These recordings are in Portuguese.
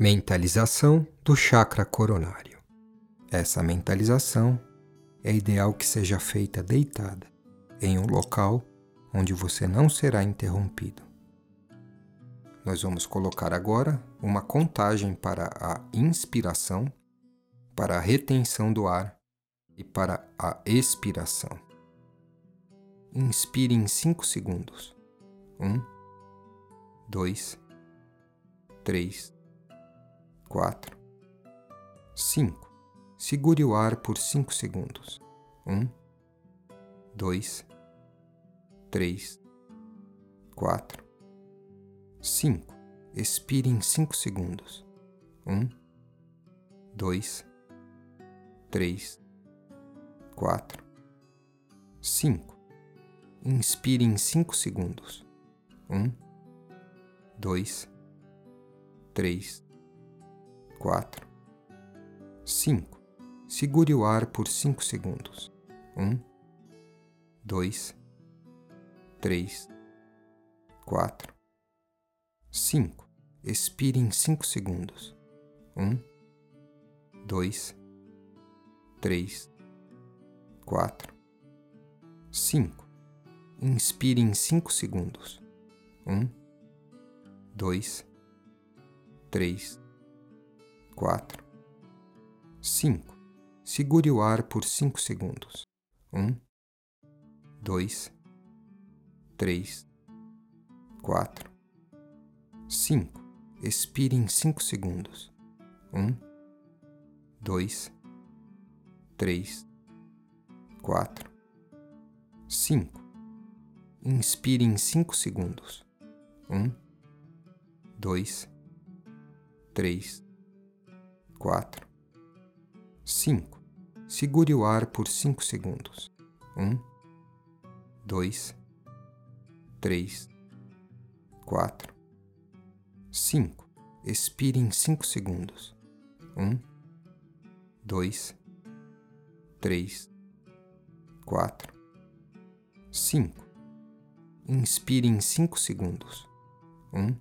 Mentalização do chakra coronário. Essa mentalização é ideal que seja feita deitada, em um local onde você não será interrompido. Nós vamos colocar agora uma contagem para a inspiração, para a retenção do ar e para a expiração. Inspire em 5 segundos. 1, 2, 3, quatro, cinco. Segure o ar por cinco segundos. Um, dois, três, quatro, cinco. Expire em cinco segundos. Um, dois, três, quatro, cinco. Inspire em cinco segundos. Um, dois, três, quatro, cinco. Segure o ar por cinco segundos. Um, dois, três, quatro, cinco. Expire em cinco segundos. Um, dois, três, quatro, cinco. Inspire em cinco segundos. Um, dois, três, quatro, cinco. Segure o ar por cinco segundos. Um, dois, três, quatro, cinco. Expire em cinco segundos. Um, dois, três, quatro, cinco. Inspire em cinco segundos. Um, dois, três, quatro, cinco. Segure o ar por cinco segundos. Um, dois, três, quatro, cinco. Expire em cinco segundos. Um, dois, três, quatro, cinco. Inspire em cinco segundos. Um,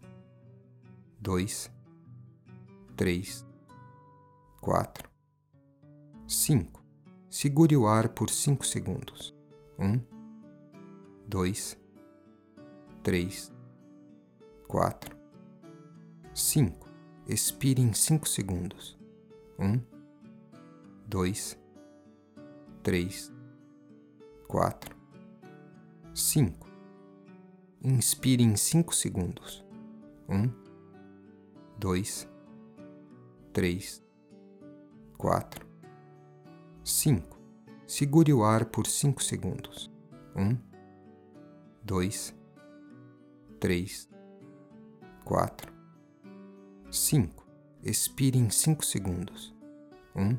dois, três, quatro, cinco. Segure o ar por cinco segundos. Um, dois, três, quatro, cinco. Expire em cinco segundos. Um, dois, três, quatro, cinco. Inspire em cinco segundos. Um, dois, três, quatro, cinco. Segure o ar por cinco segundos. Um, dois, três, quatro, cinco. Expire em cinco segundos. Um,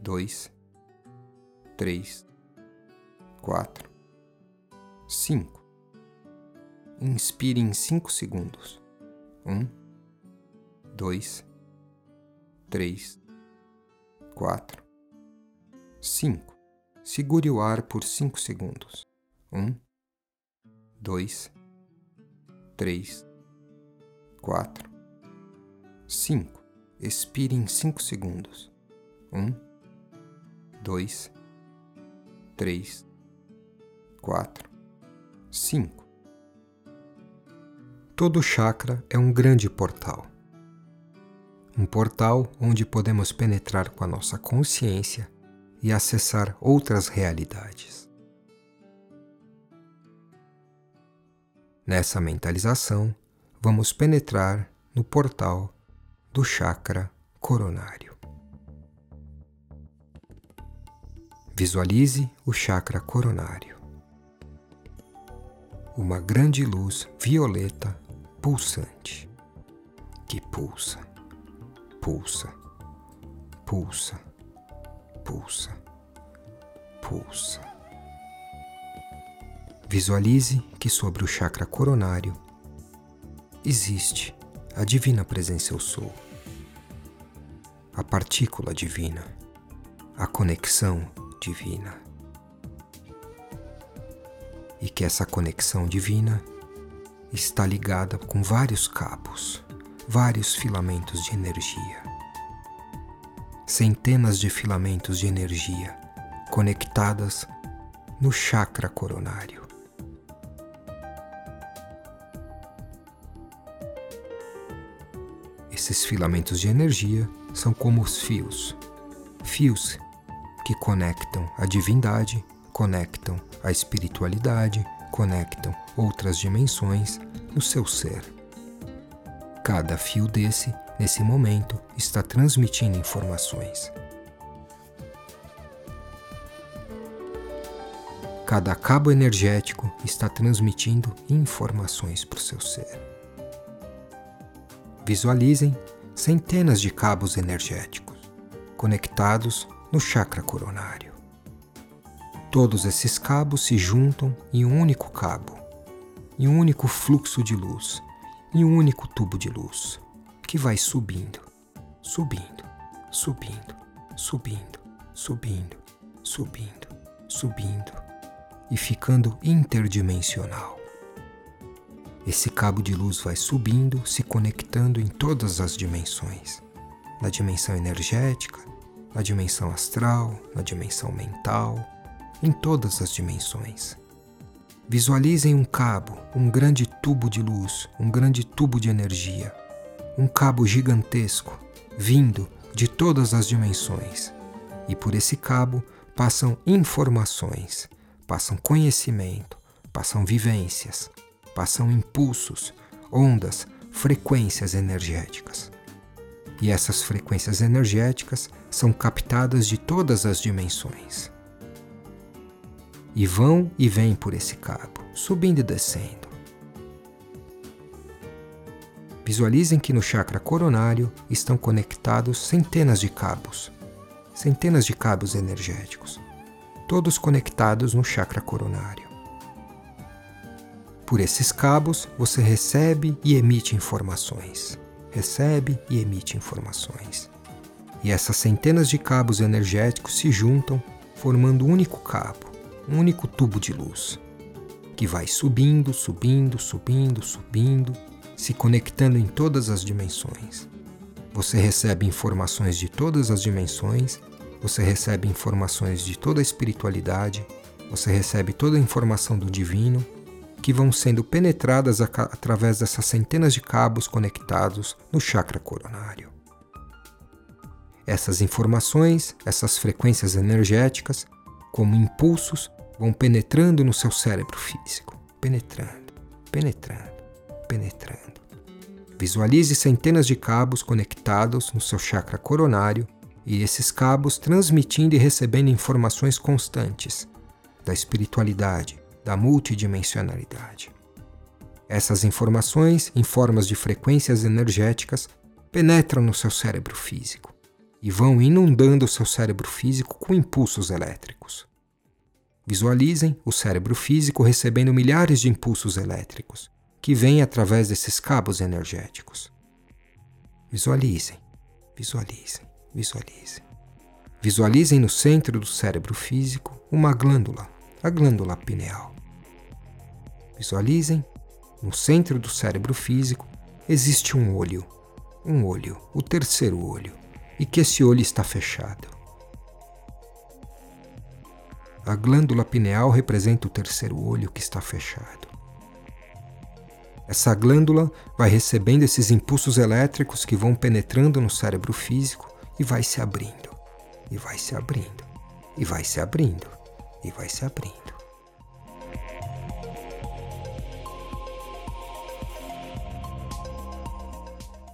dois, três, quatro, cinco. Inspire em cinco segundos. Um, dois, três, quatro, cinco. Segure o ar por cinco segundos. Um, dois, três, quatro, cinco. Expire em cinco segundos. Um, dois, três, quatro, cinco. Todo chakra é um grande portal um portal onde podemos penetrar com a nossa consciência e acessar outras realidades. Nessa mentalização, vamos penetrar no portal do chakra coronário. Visualize o chakra coronário. Uma grande luz violeta pulsante que pulsa pulsa, pulsa, pulsa, pulsa. Visualize que sobre o chakra coronário existe a divina presença eu sou, a partícula divina, a conexão divina. E que essa conexão divina está ligada com vários cabos vários filamentos de energia. Centenas de filamentos de energia conectadas no chakra coronário. Esses filamentos de energia são como os fios, fios que conectam a divindade, conectam a espiritualidade, conectam outras dimensões no seu ser. Cada fio desse, nesse momento, está transmitindo informações. Cada cabo energético está transmitindo informações para o seu ser. Visualizem centenas de cabos energéticos conectados no chakra coronário. Todos esses cabos se juntam em um único cabo, em um único fluxo de luz, em um único tubo de luz, que vai subindo, subindo, subindo, subindo, subindo, subindo, subindo e ficando interdimensional. Esse cabo de luz vai subindo, se conectando em todas as dimensões na dimensão energética, na dimensão astral, na dimensão mental, em todas as dimensões. Visualizem um cabo, um grande tubo de luz, um grande tubo de energia, um cabo gigantesco vindo de todas as dimensões. E por esse cabo passam informações, passam conhecimento, passam vivências, passam impulsos, ondas, frequências energéticas. E essas frequências energéticas são captadas de todas as dimensões. E vão e vêm por esse cabo, subindo e descendo. Visualizem que no chakra coronário estão conectados centenas de cabos, centenas de cabos energéticos, todos conectados no chakra coronário. Por esses cabos, você recebe e emite informações recebe e emite informações. E essas centenas de cabos energéticos se juntam, formando um único cabo, um único tubo de luz, que vai subindo, subindo, subindo, subindo, se conectando em todas as dimensões. Você recebe informações de todas as dimensões, você recebe informações de toda a espiritualidade, você recebe toda a informação do divino que vão sendo penetradas através dessas centenas de cabos conectados no chakra coronário. Essas informações, essas frequências energéticas, como impulsos, vão penetrando no seu cérebro físico, penetrando, penetrando, penetrando. Visualize centenas de cabos conectados no seu chakra coronário e esses cabos transmitindo e recebendo informações constantes da espiritualidade, da multidimensionalidade. Essas informações, em formas de frequências energéticas, penetram no seu cérebro físico e vão inundando o seu cérebro físico com impulsos elétricos. Visualizem o cérebro físico recebendo milhares de impulsos elétricos que vêm através desses cabos energéticos. Visualizem, visualizem, visualizem. Visualizem no centro do cérebro físico uma glândula, a glândula pineal. Visualizem, no centro do cérebro físico existe um olho, um olho, o terceiro olho, e que esse olho está fechado. A glândula pineal representa o terceiro olho que está fechado. Essa glândula vai recebendo esses impulsos elétricos que vão penetrando no cérebro físico e vai se abrindo, e vai se abrindo, e vai se abrindo, e vai se abrindo.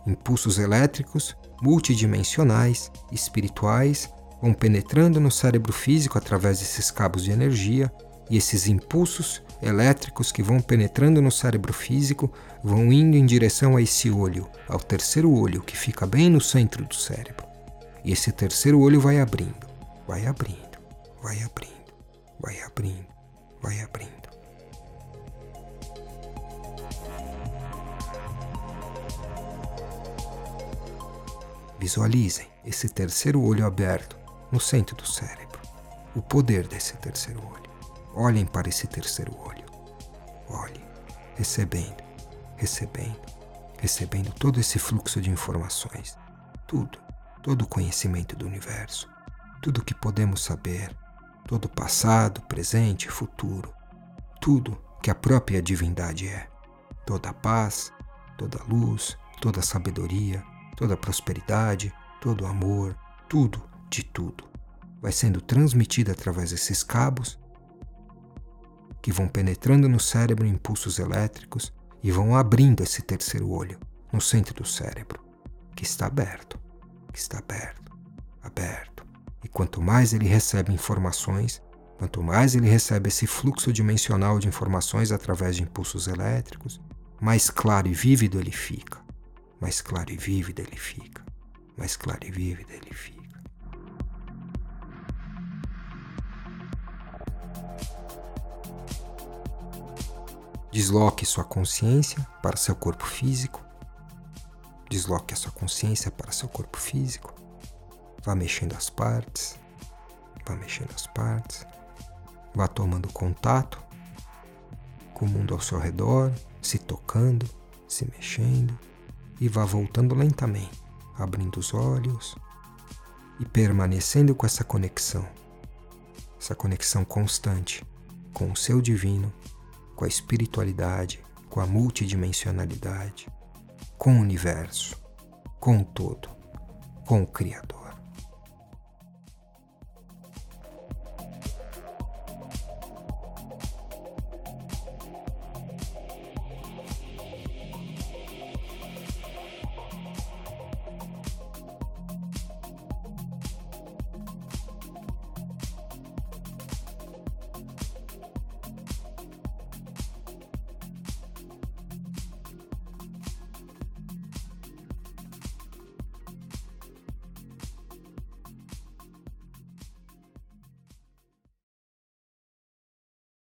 Impulsos elétricos, multidimensionais, espirituais, vão penetrando no cérebro físico através desses cabos de energia, e esses impulsos elétricos que vão penetrando no cérebro físico vão indo em direção a esse olho, ao terceiro olho que fica bem no centro do cérebro. E esse terceiro olho vai abrindo, vai abrindo, vai abrindo, vai abrindo, vai abrindo. Visualizem esse terceiro olho aberto no centro do cérebro. O poder desse terceiro olho. Olhem para esse terceiro olho. Olhem, recebendo, recebendo, recebendo todo esse fluxo de informações, tudo, todo o conhecimento do universo, tudo o que podemos saber, todo o passado, presente futuro, tudo que a própria divindade é, toda a paz, toda luz, toda sabedoria, toda prosperidade, todo amor, tudo de tudo vai sendo transmitida através desses cabos que vão penetrando no cérebro impulsos elétricos e vão abrindo esse terceiro olho no centro do cérebro, que está aberto, que está aberto, aberto. E quanto mais ele recebe informações, quanto mais ele recebe esse fluxo dimensional de informações através de impulsos elétricos, mais claro e vívido ele fica. Mais claro e vívido ele fica. Mais claro e vívido ele fica. Desloque sua consciência para seu corpo físico. Desloque a sua consciência para seu corpo físico. Vá mexendo as partes. Vá mexendo as partes. Vá tomando contato com o mundo ao seu redor, se tocando, se mexendo e vá voltando lentamente, abrindo os olhos e permanecendo com essa conexão, essa conexão constante com o seu divino com a espiritualidade, com a multidimensionalidade, com o universo, com o todo, com o Criador.